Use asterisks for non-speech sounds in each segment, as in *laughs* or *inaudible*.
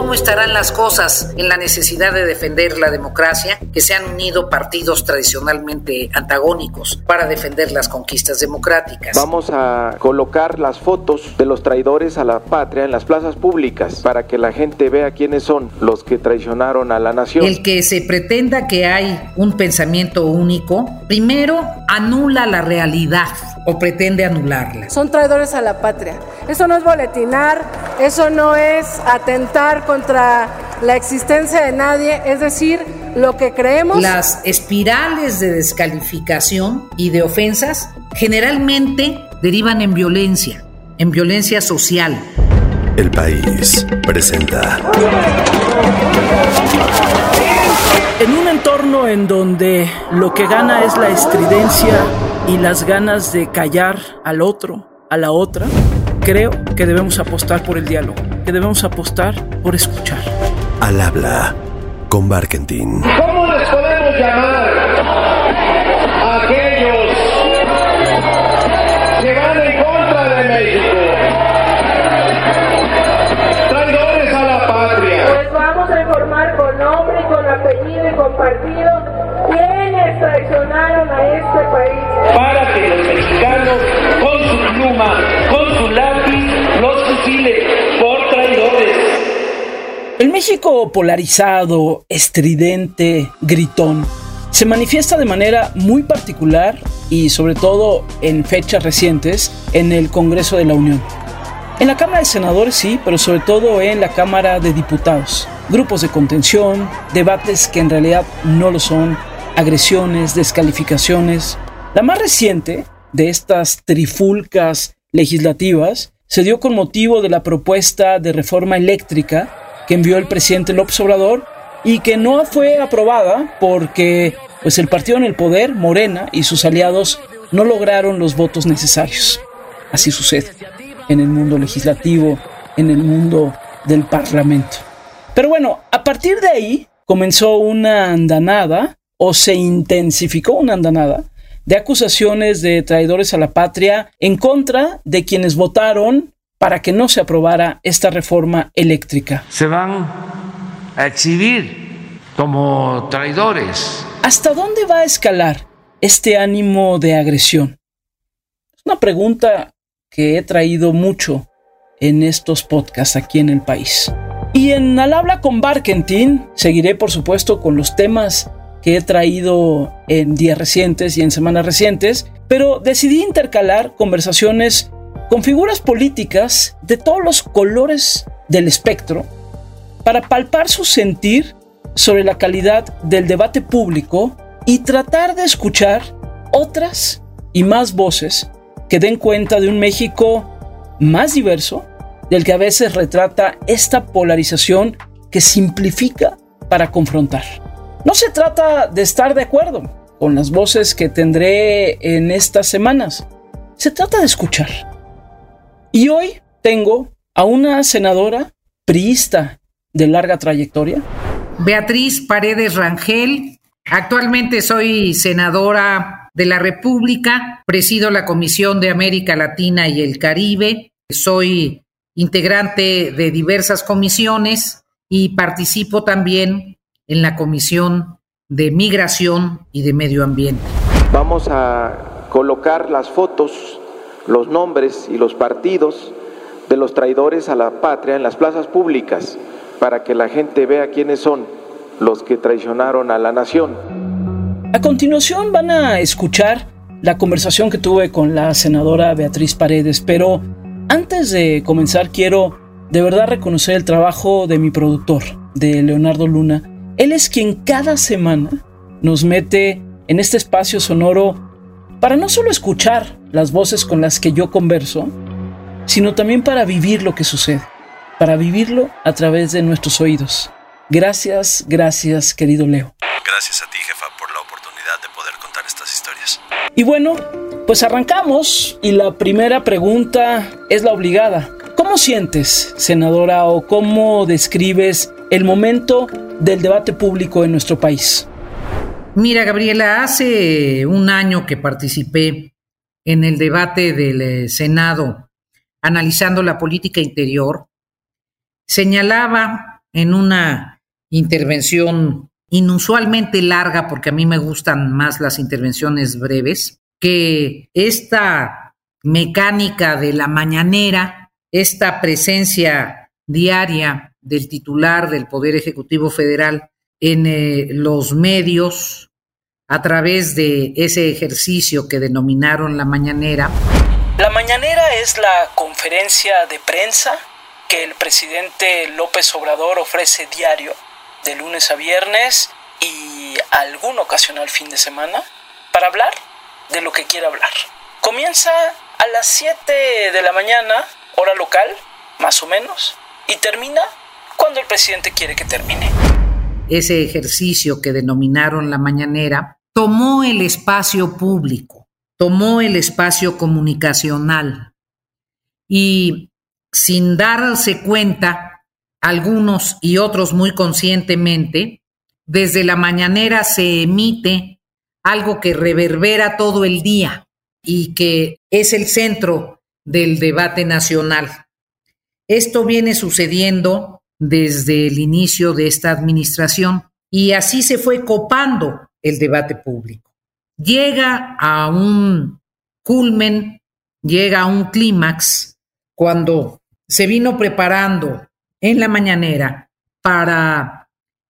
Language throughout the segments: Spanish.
¿Cómo estarán las cosas en la necesidad de defender la democracia que se han unido partidos tradicionalmente antagónicos para defender las conquistas democráticas? Vamos a colocar las fotos de los traidores a la patria en las plazas públicas para que la gente vea quiénes son los que traicionaron a la nación. El que se pretenda que hay un pensamiento único, primero anula la realidad o pretende anularla. Son traidores a la patria. Eso no es boletinar, eso no es atentar contra la existencia de nadie, es decir, lo que creemos. Las espirales de descalificación y de ofensas generalmente derivan en violencia, en violencia social. El país presenta. En un entorno en donde lo que gana es la estridencia y las ganas de callar al otro, a la otra, creo que debemos apostar por el diálogo, que debemos apostar por escuchar. Al habla con Barkentin. ¿Cómo les podemos llamar a aquellos que van en contra de México? Traidores a la patria. Pues vamos a informar con nombre, con apellido y con partido quiénes traicionaron a este país. Para que los mexicanos con su pluma, con su lápiz, los fusilen por traidores. El México polarizado, estridente, gritón, se manifiesta de manera muy particular y sobre todo en fechas recientes en el Congreso de la Unión. En la Cámara de Senadores sí, pero sobre todo en la Cámara de Diputados. Grupos de contención, debates que en realidad no lo son, agresiones, descalificaciones. La más reciente de estas trifulcas legislativas se dio con motivo de la propuesta de reforma eléctrica que envió el presidente López Obrador y que no fue aprobada porque pues el partido en el poder, Morena y sus aliados no lograron los votos necesarios. Así sucede en el mundo legislativo, en el mundo del parlamento. Pero bueno, a partir de ahí comenzó una andanada o se intensificó una andanada de acusaciones de traidores a la patria en contra de quienes votaron para que no se aprobara esta reforma eléctrica. Se van a exhibir como traidores. ¿Hasta dónde va a escalar este ánimo de agresión? Es una pregunta que he traído mucho en estos podcasts aquí en el país. Y en Al habla con Barkentin seguiré por supuesto con los temas que he traído en días recientes y en semanas recientes, pero decidí intercalar conversaciones con figuras políticas de todos los colores del espectro para palpar su sentir sobre la calidad del debate público y tratar de escuchar otras y más voces que den cuenta de un México más diverso, del que a veces retrata esta polarización que simplifica para confrontar. No se trata de estar de acuerdo con las voces que tendré en estas semanas, se trata de escuchar. Y hoy tengo a una senadora priista de larga trayectoria. Beatriz Paredes Rangel, actualmente soy senadora de la República, presido la Comisión de América Latina y el Caribe, soy integrante de diversas comisiones y participo también en la Comisión de Migración y de Medio Ambiente. Vamos a colocar las fotos, los nombres y los partidos de los traidores a la patria en las plazas públicas para que la gente vea quiénes son los que traicionaron a la nación. A continuación van a escuchar la conversación que tuve con la senadora Beatriz Paredes, pero antes de comenzar quiero de verdad reconocer el trabajo de mi productor, de Leonardo Luna. Él es quien cada semana nos mete en este espacio sonoro para no solo escuchar las voces con las que yo converso, sino también para vivir lo que sucede, para vivirlo a través de nuestros oídos. Gracias, gracias, querido Leo. Gracias a ti, jefa, por la oportunidad de poder contar estas historias. Y bueno, pues arrancamos y la primera pregunta es la obligada. ¿Cómo sientes, senadora, o cómo describes el momento del debate público en nuestro país? Mira, Gabriela, hace un año que participé en el debate del eh, Senado analizando la política interior, señalaba en una intervención inusualmente larga, porque a mí me gustan más las intervenciones breves, que esta mecánica de la mañanera, esta presencia diaria del titular del Poder Ejecutivo Federal en eh, los medios a través de ese ejercicio que denominaron la mañanera. La mañanera es la conferencia de prensa que el presidente López Obrador ofrece diario, de lunes a viernes y algún ocasional fin de semana, para hablar de lo que quiera hablar. Comienza a las 7 de la mañana, hora local, más o menos, y termina cuando el presidente quiere que termine. Ese ejercicio que denominaron la mañanera tomó el espacio público, tomó el espacio comunicacional y sin darse cuenta, algunos y otros muy conscientemente, desde la mañanera se emite algo que reverbera todo el día y que es el centro del debate nacional. Esto viene sucediendo desde el inicio de esta administración y así se fue copando el debate público. Llega a un culmen, llega a un clímax cuando se vino preparando en la mañanera para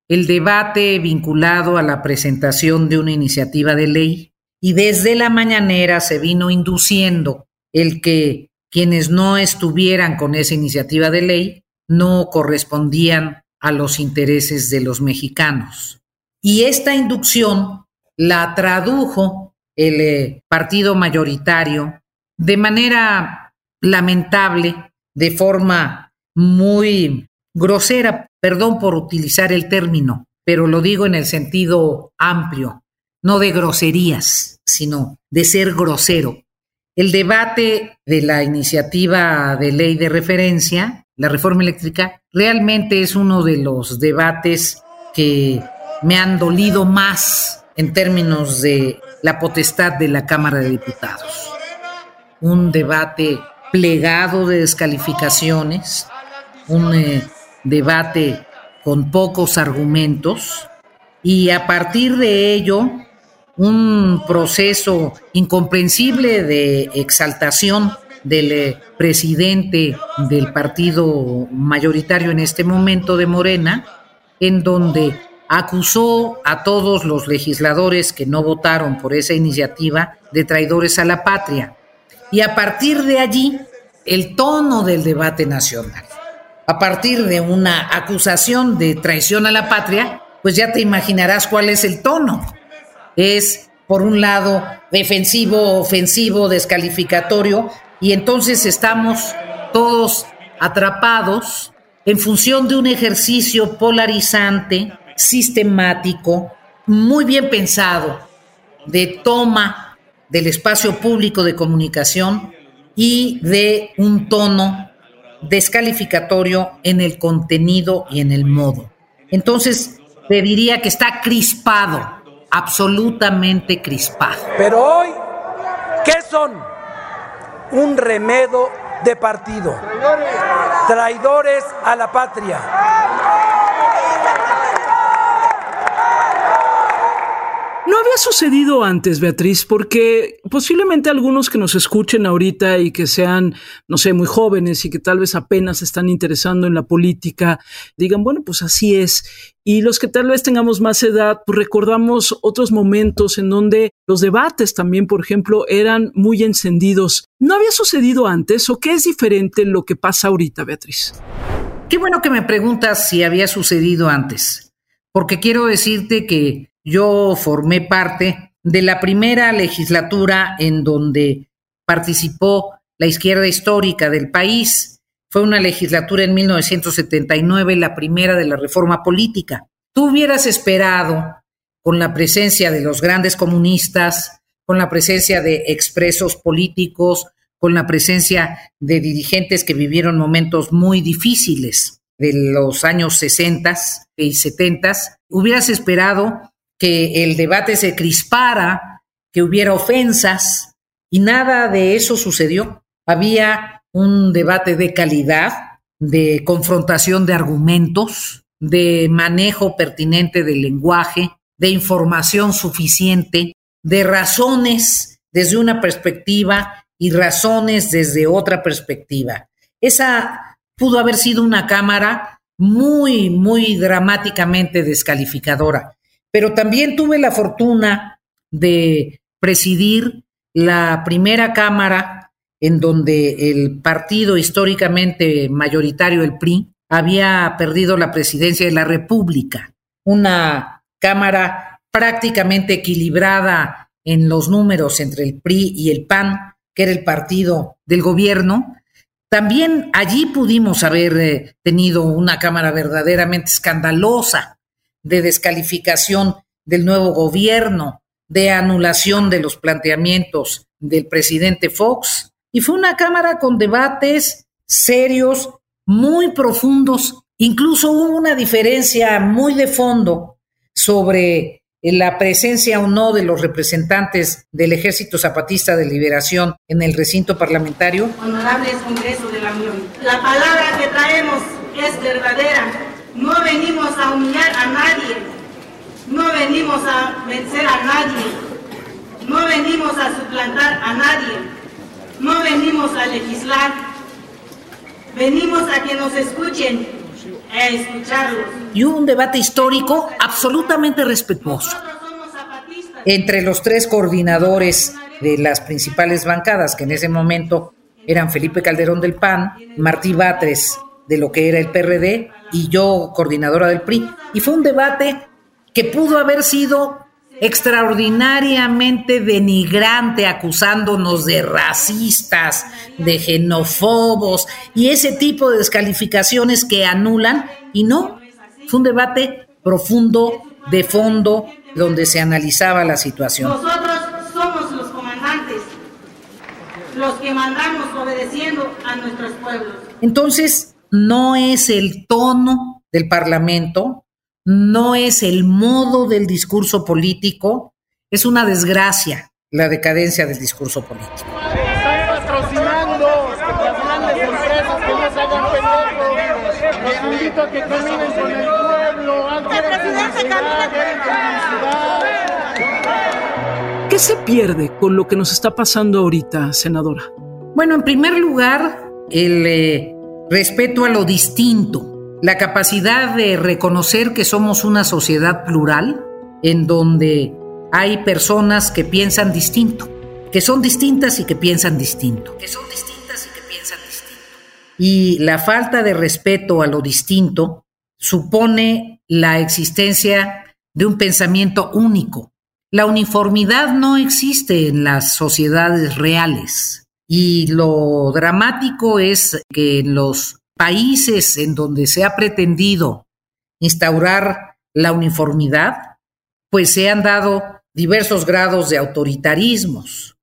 el debate vinculado a la presentación de una iniciativa de ley y desde la mañanera se vino induciendo el que quienes no estuvieran con esa iniciativa de ley no correspondían a los intereses de los mexicanos. Y esta inducción la tradujo el eh, partido mayoritario de manera lamentable, de forma muy grosera, perdón por utilizar el término, pero lo digo en el sentido amplio, no de groserías, sino de ser grosero. El debate de la iniciativa de ley de referencia, la reforma eléctrica, realmente es uno de los debates que me han dolido más en términos de la potestad de la Cámara de Diputados. Un debate plegado de descalificaciones, un eh, debate con pocos argumentos y a partir de ello un proceso incomprensible de exaltación del eh, presidente del partido mayoritario en este momento de Morena, en donde acusó a todos los legisladores que no votaron por esa iniciativa de traidores a la patria. Y a partir de allí, el tono del debate nacional. A partir de una acusación de traición a la patria, pues ya te imaginarás cuál es el tono. Es, por un lado, defensivo, ofensivo, descalificatorio, y entonces estamos todos atrapados en función de un ejercicio polarizante sistemático, muy bien pensado, de toma del espacio público de comunicación y de un tono descalificatorio en el contenido y en el modo. Entonces, te diría que está crispado, absolutamente crispado. Pero hoy, ¿qué son? Un remedo de partido. Traidores a la patria No había sucedido antes, Beatriz, porque posiblemente algunos que nos escuchen ahorita y que sean, no sé, muy jóvenes y que tal vez apenas están interesando en la política, digan, bueno, pues así es. Y los que tal vez tengamos más edad, pues recordamos otros momentos en donde los debates también, por ejemplo, eran muy encendidos. ¿No había sucedido antes o qué es diferente lo que pasa ahorita, Beatriz? Qué bueno que me preguntas si había sucedido antes, porque quiero decirte que yo formé parte de la primera legislatura en donde participó la izquierda histórica del país. Fue una legislatura en 1979, la primera de la reforma política. Tú hubieras esperado, con la presencia de los grandes comunistas, con la presencia de expresos políticos, con la presencia de dirigentes que vivieron momentos muy difíciles de los años 60 y 70, hubieras esperado que el debate se crispara, que hubiera ofensas, y nada de eso sucedió. Había un debate de calidad, de confrontación de argumentos, de manejo pertinente del lenguaje, de información suficiente, de razones desde una perspectiva y razones desde otra perspectiva. Esa pudo haber sido una Cámara muy, muy dramáticamente descalificadora, pero también tuve la fortuna de presidir la primera Cámara en donde el partido históricamente mayoritario, el PRI, había perdido la presidencia de la República, una Cámara prácticamente equilibrada en los números entre el PRI y el PAN, que era el partido del gobierno. También allí pudimos haber eh, tenido una Cámara verdaderamente escandalosa de descalificación del nuevo gobierno, de anulación de los planteamientos del presidente Fox. Y fue una Cámara con debates serios, muy profundos. Incluso hubo una diferencia muy de fondo sobre la presencia o no de los representantes del Ejército Zapatista de Liberación en el recinto parlamentario? Honorables Congreso de la Unión, la palabra que traemos es verdadera. No venimos a humillar a nadie, no venimos a vencer a nadie, no venimos a suplantar a nadie, no venimos a legislar, venimos a que nos escuchen y hubo un debate histórico absolutamente respetuoso entre los tres coordinadores de las principales bancadas, que en ese momento eran Felipe Calderón del PAN, Martí Batres de lo que era el PRD y yo coordinadora del PRI. Y fue un debate que pudo haber sido extraordinariamente denigrante, acusándonos de racistas, de xenofobos y ese tipo de descalificaciones que anulan. Y no, fue un debate profundo, de fondo, donde se analizaba la situación. Nosotros somos los comandantes, los que mandamos obedeciendo a nuestros pueblos. Entonces, no es el tono del Parlamento, no es el modo del discurso político, es una desgracia la decadencia del discurso político. Están patrocinando las grandes empresas que no se hagan pendejos. Los invito a que caminen con el pueblo antes de ¿Qué se pierde con lo que nos está pasando ahorita, senadora? Bueno, en primer lugar, el eh, respeto a lo distinto la capacidad de reconocer que somos una sociedad plural en donde hay personas que piensan distinto, que son distintas y que piensan distinto. Que son distintas y que piensan distinto. Y la falta de respeto a lo distinto supone la existencia de un pensamiento único. La uniformidad no existe en las sociedades reales. Y lo dramático es que en los países en donde se ha pretendido instaurar la uniformidad, pues se han dado diversos grados de autoritarismos.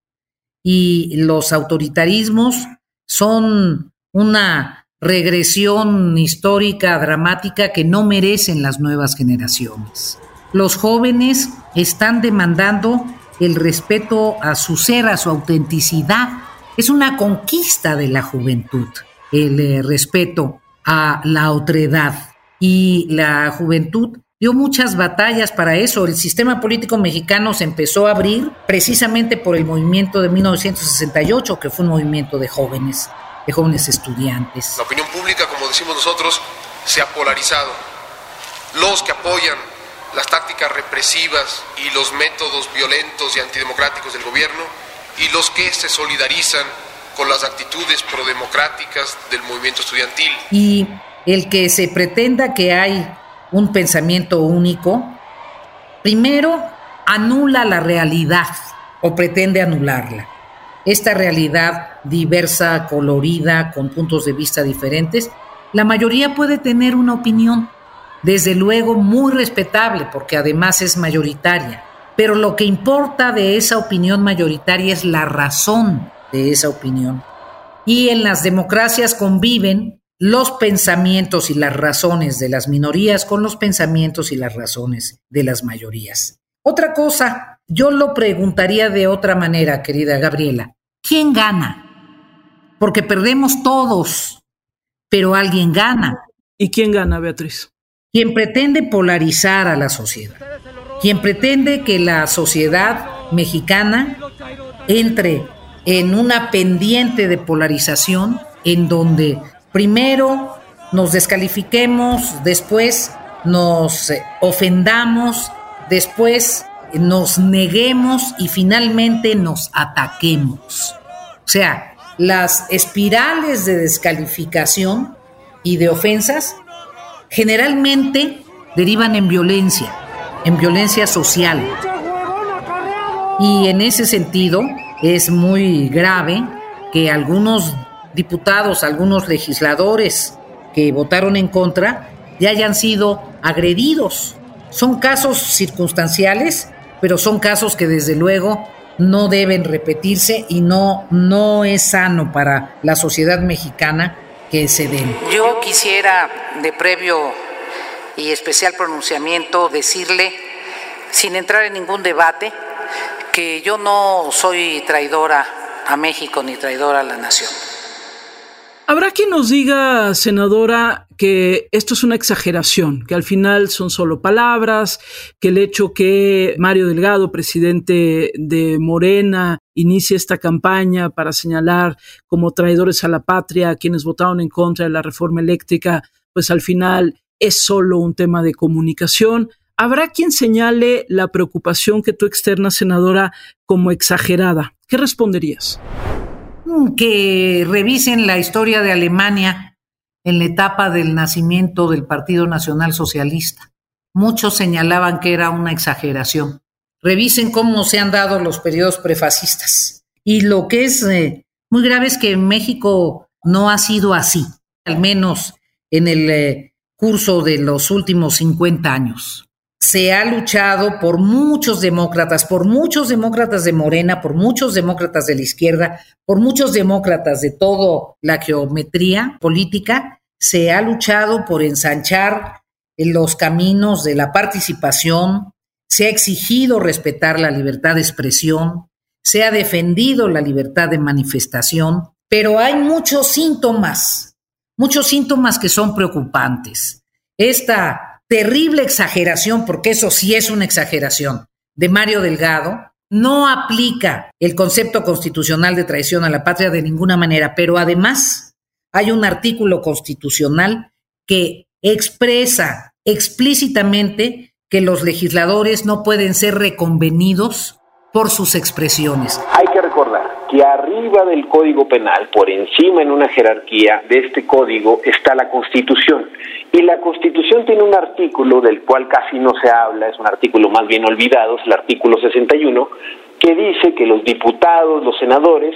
Y los autoritarismos son una regresión histórica dramática que no merecen las nuevas generaciones. Los jóvenes están demandando el respeto a su ser, a su autenticidad. Es una conquista de la juventud el eh, respeto a la otredad. Y la juventud dio muchas batallas para eso. El sistema político mexicano se empezó a abrir precisamente por el movimiento de 1968, que fue un movimiento de jóvenes, de jóvenes estudiantes. La opinión pública, como decimos nosotros, se ha polarizado. Los que apoyan las tácticas represivas y los métodos violentos y antidemocráticos del gobierno y los que se solidarizan con las actitudes prodemocráticas del movimiento estudiantil. Y el que se pretenda que hay un pensamiento único, primero anula la realidad o pretende anularla. Esta realidad diversa, colorida, con puntos de vista diferentes, la mayoría puede tener una opinión, desde luego muy respetable, porque además es mayoritaria. Pero lo que importa de esa opinión mayoritaria es la razón de esa opinión. Y en las democracias conviven los pensamientos y las razones de las minorías con los pensamientos y las razones de las mayorías. Otra cosa, yo lo preguntaría de otra manera, querida Gabriela. ¿Quién gana? Porque perdemos todos, pero alguien gana. ¿Y quién gana, Beatriz? quien pretende polarizar a la sociedad, quien pretende que la sociedad mexicana entre en una pendiente de polarización en donde primero nos descalifiquemos, después nos ofendamos, después nos neguemos y finalmente nos ataquemos. O sea, las espirales de descalificación y de ofensas generalmente derivan en violencia, en violencia social. Y en ese sentido es muy grave que algunos diputados, algunos legisladores que votaron en contra ya hayan sido agredidos. Son casos circunstanciales, pero son casos que desde luego no deben repetirse y no, no es sano para la sociedad mexicana que se den. Yo quisiera de previo y especial pronunciamiento decirle, sin entrar en ningún debate, que yo no soy traidora a México ni traidora a la nación. Habrá quien nos diga, senadora, que esto es una exageración, que al final son solo palabras, que el hecho que Mario Delgado, presidente de Morena, inicie esta campaña para señalar como traidores a la patria a quienes votaron en contra de la reforma eléctrica, pues al final es solo un tema de comunicación. Habrá quien señale la preocupación que tú externas, senadora, como exagerada. ¿Qué responderías? que revisen la historia de Alemania en la etapa del nacimiento del Partido Nacional Socialista. Muchos señalaban que era una exageración. Revisen cómo se han dado los periodos prefascistas. Y lo que es eh, muy grave es que en México no ha sido así, al menos en el eh, curso de los últimos 50 años. Se ha luchado por muchos demócratas, por muchos demócratas de Morena, por muchos demócratas de la izquierda, por muchos demócratas de toda la geometría política, se ha luchado por ensanchar los caminos de la participación, se ha exigido respetar la libertad de expresión, se ha defendido la libertad de manifestación, pero hay muchos síntomas, muchos síntomas que son preocupantes. Esta terrible exageración, porque eso sí es una exageración, de Mario Delgado, no aplica el concepto constitucional de traición a la patria de ninguna manera, pero además hay un artículo constitucional que expresa explícitamente que los legisladores no pueden ser reconvenidos por sus expresiones. Hay que recordar arriba del Código Penal, por encima en una jerarquía de este código, está la Constitución. Y la Constitución tiene un artículo del cual casi no se habla, es un artículo más bien olvidado, es el artículo 61, que dice que los diputados, los senadores,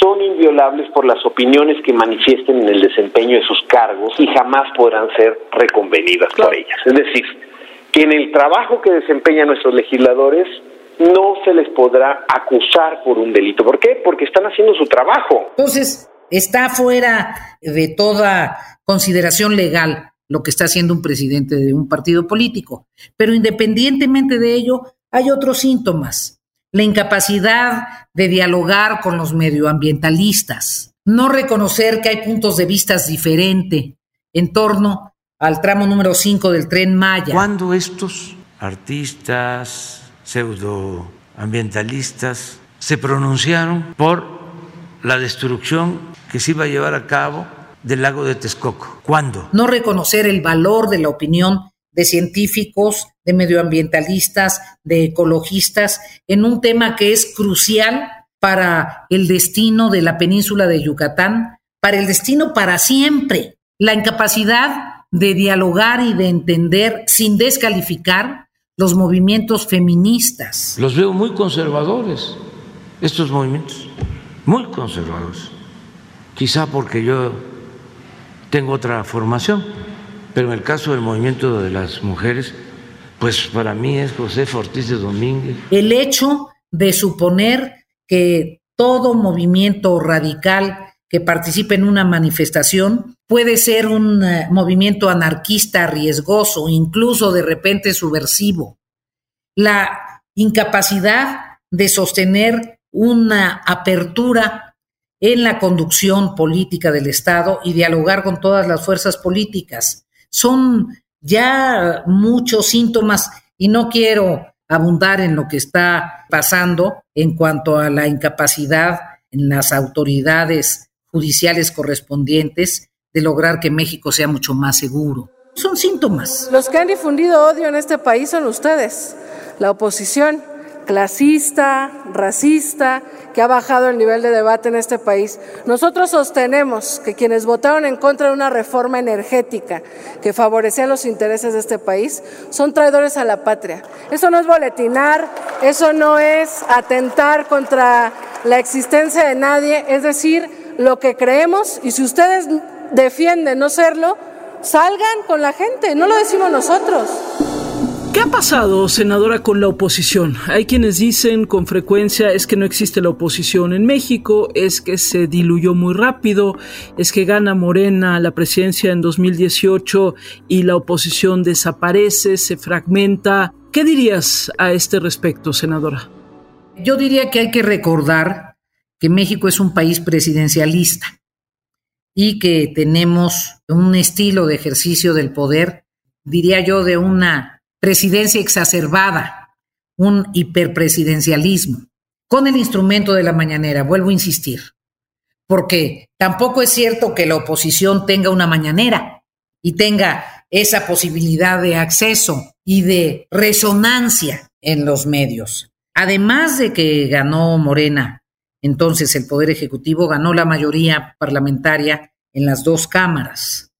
son inviolables por las opiniones que manifiesten en el desempeño de sus cargos y jamás podrán ser reconvenidas por ellas. Es decir, que en el trabajo que desempeñan nuestros legisladores no se les podrá acusar por un delito. ¿Por qué? Porque están haciendo su trabajo. Entonces, está fuera de toda consideración legal lo que está haciendo un presidente de un partido político. Pero independientemente de ello, hay otros síntomas. La incapacidad de dialogar con los medioambientalistas, no reconocer que hay puntos de vista diferentes en torno al tramo número 5 del tren Maya. Cuando estos artistas, pseudoambientalistas, se pronunciaron por la destrucción que se iba a llevar a cabo del lago de Texcoco. ¿Cuándo? No reconocer el valor de la opinión de científicos, de medioambientalistas, de ecologistas, en un tema que es crucial para el destino de la península de Yucatán, para el destino para siempre. La incapacidad de dialogar y de entender sin descalificar los movimientos feministas. Los veo muy conservadores, estos movimientos, muy conservadores. Quizá porque yo tengo otra formación, pero en el caso del movimiento de las mujeres, pues para mí es José Ortiz de Domínguez. El hecho de suponer que todo movimiento radical que participe en una manifestación puede ser un eh, movimiento anarquista riesgoso, incluso de repente subversivo. La incapacidad de sostener una apertura en la conducción política del Estado y dialogar con todas las fuerzas políticas. Son ya muchos síntomas y no quiero abundar en lo que está pasando en cuanto a la incapacidad en las autoridades judiciales correspondientes de lograr que México sea mucho más seguro. Son síntomas. Los que han difundido odio en este país son ustedes, la oposición clasista, racista, que ha bajado el nivel de debate en este país. Nosotros sostenemos que quienes votaron en contra de una reforma energética que favorecía los intereses de este país son traidores a la patria. Eso no es boletinar, eso no es atentar contra la existencia de nadie, es decir, lo que creemos y si ustedes defienden no serlo, salgan con la gente, no lo decimos nosotros. ¿Qué ha pasado, senadora, con la oposición? Hay quienes dicen con frecuencia es que no existe la oposición en México, es que se diluyó muy rápido, es que gana Morena la presidencia en 2018 y la oposición desaparece, se fragmenta. ¿Qué dirías a este respecto, senadora? Yo diría que hay que recordar que México es un país presidencialista y que tenemos un estilo de ejercicio del poder, diría yo, de una presidencia exacerbada, un hiperpresidencialismo, con el instrumento de la mañanera, vuelvo a insistir, porque tampoco es cierto que la oposición tenga una mañanera y tenga esa posibilidad de acceso y de resonancia en los medios. Además de que ganó Morena, entonces el Poder Ejecutivo ganó la mayoría parlamentaria en las dos cámaras.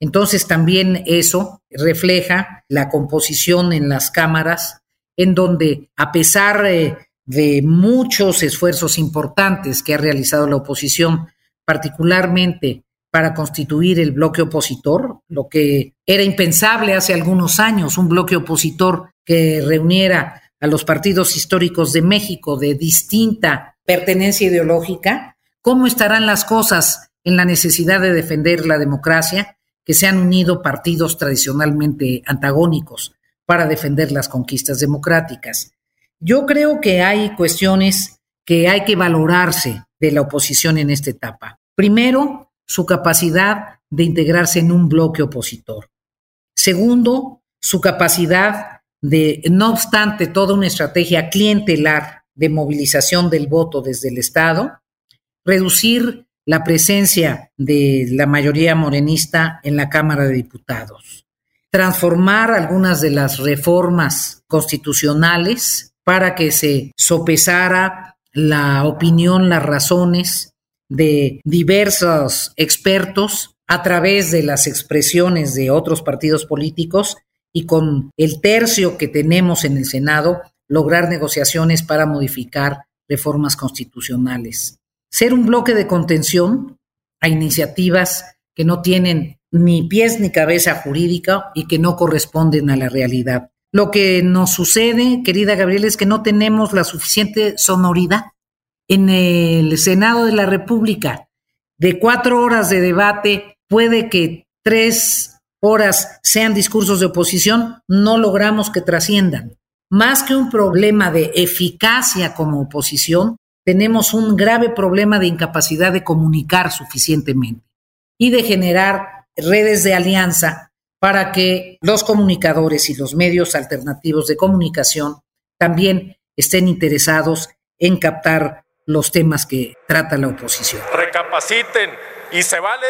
Entonces también eso refleja la composición en las cámaras, en donde a pesar eh, de muchos esfuerzos importantes que ha realizado la oposición, particularmente para constituir el bloque opositor, lo que era impensable hace algunos años, un bloque opositor que reuniera a los partidos históricos de México de distinta pertenencia ideológica, ¿cómo estarán las cosas en la necesidad de defender la democracia? que se han unido partidos tradicionalmente antagónicos para defender las conquistas democráticas. Yo creo que hay cuestiones que hay que valorarse de la oposición en esta etapa. Primero, su capacidad de integrarse en un bloque opositor. Segundo, su capacidad de, no obstante toda una estrategia clientelar de movilización del voto desde el Estado, reducir la presencia de la mayoría morenista en la Cámara de Diputados, transformar algunas de las reformas constitucionales para que se sopesara la opinión, las razones de diversos expertos a través de las expresiones de otros partidos políticos y con el tercio que tenemos en el Senado, lograr negociaciones para modificar reformas constitucionales ser un bloque de contención a iniciativas que no tienen ni pies ni cabeza jurídica y que no corresponden a la realidad. Lo que nos sucede, querida Gabriela, es que no tenemos la suficiente sonoridad. En el Senado de la República, de cuatro horas de debate, puede que tres horas sean discursos de oposición, no logramos que trasciendan. Más que un problema de eficacia como oposición, tenemos un grave problema de incapacidad de comunicar suficientemente y de generar redes de alianza para que los comunicadores y los medios alternativos de comunicación también estén interesados en captar los temas que trata la oposición. Recapaciten y se vale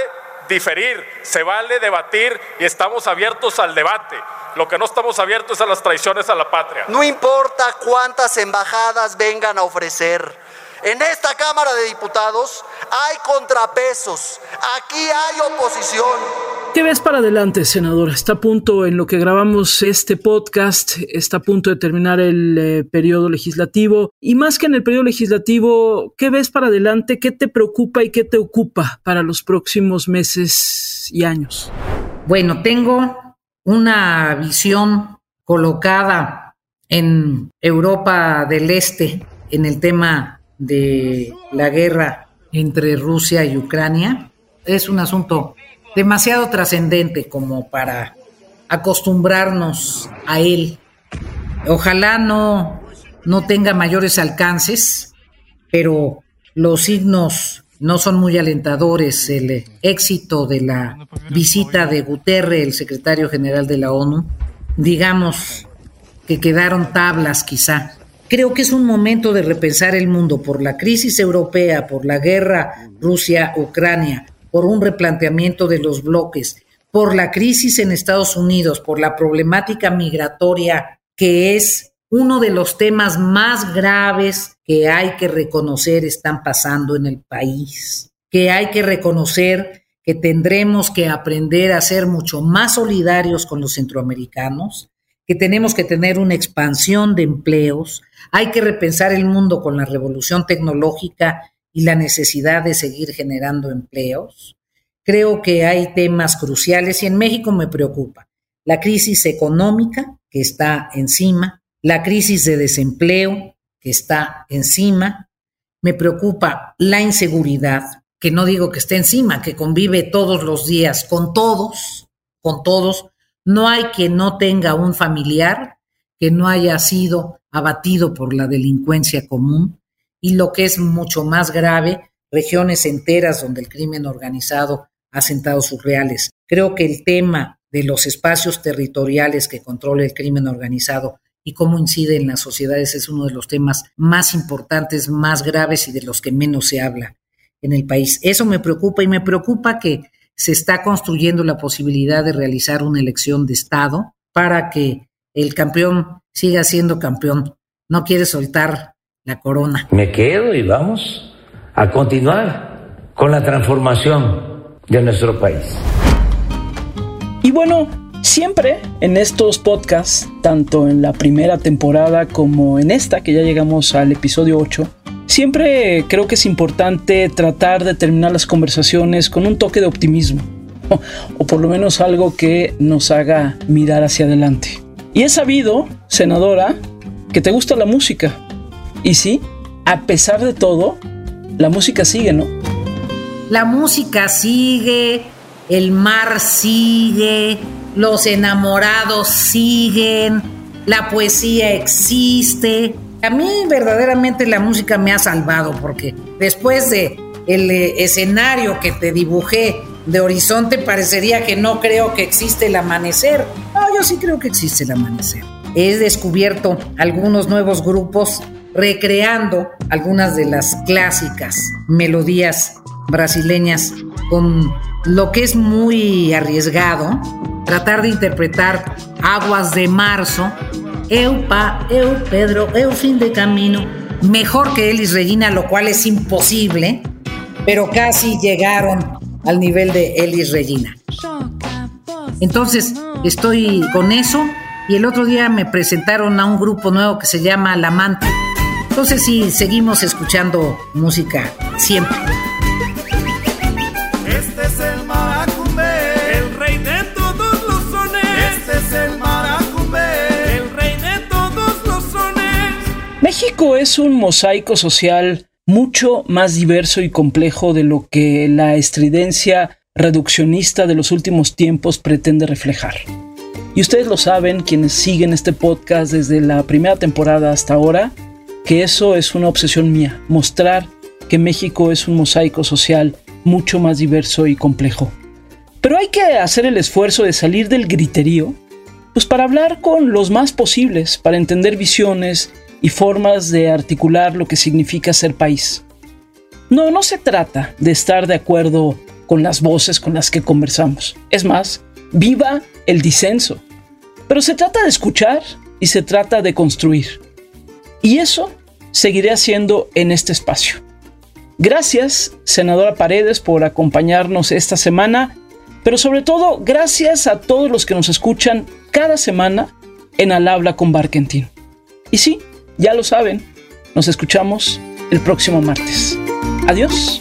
diferir, se vale debatir y estamos abiertos al debate. Lo que no estamos abiertos es a las traiciones a la patria. No importa cuántas embajadas vengan a ofrecer en esta Cámara de Diputados hay contrapesos, aquí hay oposición. ¿Qué ves para adelante, senador? Está a punto, en lo que grabamos este podcast, está a punto de terminar el eh, periodo legislativo. Y más que en el periodo legislativo, ¿qué ves para adelante? ¿Qué te preocupa y qué te ocupa para los próximos meses y años? Bueno, tengo una visión colocada en Europa del Este en el tema de la guerra entre Rusia y Ucrania es un asunto demasiado trascendente como para acostumbrarnos a él. Ojalá no, no tenga mayores alcances, pero los signos no son muy alentadores el éxito de la visita de Guterres, el secretario general de la ONU. Digamos que quedaron tablas quizá. Creo que es un momento de repensar el mundo por la crisis europea, por la guerra Rusia-Ucrania, por un replanteamiento de los bloques, por la crisis en Estados Unidos, por la problemática migratoria que es uno de los temas más graves que hay que reconocer están pasando en el país, que hay que reconocer que tendremos que aprender a ser mucho más solidarios con los centroamericanos, que tenemos que tener una expansión de empleos, hay que repensar el mundo con la revolución tecnológica y la necesidad de seguir generando empleos. Creo que hay temas cruciales y en México me preocupa la crisis económica que está encima, la crisis de desempleo que está encima, me preocupa la inseguridad, que no digo que esté encima, que convive todos los días con todos, con todos. No hay quien no tenga un familiar que no haya sido abatido por la delincuencia común y lo que es mucho más grave, regiones enteras donde el crimen organizado ha sentado sus reales. Creo que el tema de los espacios territoriales que controla el crimen organizado y cómo incide en las sociedades es uno de los temas más importantes, más graves y de los que menos se habla en el país. Eso me preocupa y me preocupa que se está construyendo la posibilidad de realizar una elección de Estado para que el campeón siga siendo campeón. No quiere soltar la corona. Me quedo y vamos a continuar con la transformación de nuestro país. Y bueno, Siempre en estos podcasts, tanto en la primera temporada como en esta, que ya llegamos al episodio 8, siempre creo que es importante tratar de terminar las conversaciones con un toque de optimismo, o, *laughs* o por lo menos algo que nos haga mirar hacia adelante. Y he sabido, senadora, que te gusta la música. Y sí, a pesar de todo, la música sigue, ¿no? La música sigue, el mar sigue, los enamorados siguen, la poesía existe. A mí verdaderamente la música me ha salvado porque después de el eh, escenario que te dibujé de horizonte parecería que no creo que existe el amanecer. No, yo sí creo que existe el amanecer. He descubierto algunos nuevos grupos recreando algunas de las clásicas melodías brasileñas con lo que es muy arriesgado, tratar de interpretar Aguas de Marzo, Eu pa, Eu Pedro, Eu fin de camino, mejor que Elis Regina, lo cual es imposible, pero casi llegaron al nivel de Elis Regina. Entonces, estoy con eso y el otro día me presentaron a un grupo nuevo que se llama La Manta. Entonces sí, seguimos escuchando música siempre. México es un mosaico social mucho más diverso y complejo de lo que la estridencia reduccionista de los últimos tiempos pretende reflejar. Y ustedes lo saben, quienes siguen este podcast desde la primera temporada hasta ahora, que eso es una obsesión mía, mostrar que México es un mosaico social mucho más diverso y complejo. Pero hay que hacer el esfuerzo de salir del griterío, pues para hablar con los más posibles, para entender visiones y formas de articular lo que significa ser país. No, no se trata de estar de acuerdo con las voces con las que conversamos. Es más, viva el disenso. Pero se trata de escuchar y se trata de construir. Y eso seguiré haciendo en este espacio. Gracias, senadora Paredes, por acompañarnos esta semana, pero sobre todo gracias a todos los que nos escuchan cada semana en Al Habla con Barkentin. Y sí, ya lo saben, nos escuchamos el próximo martes. Adiós.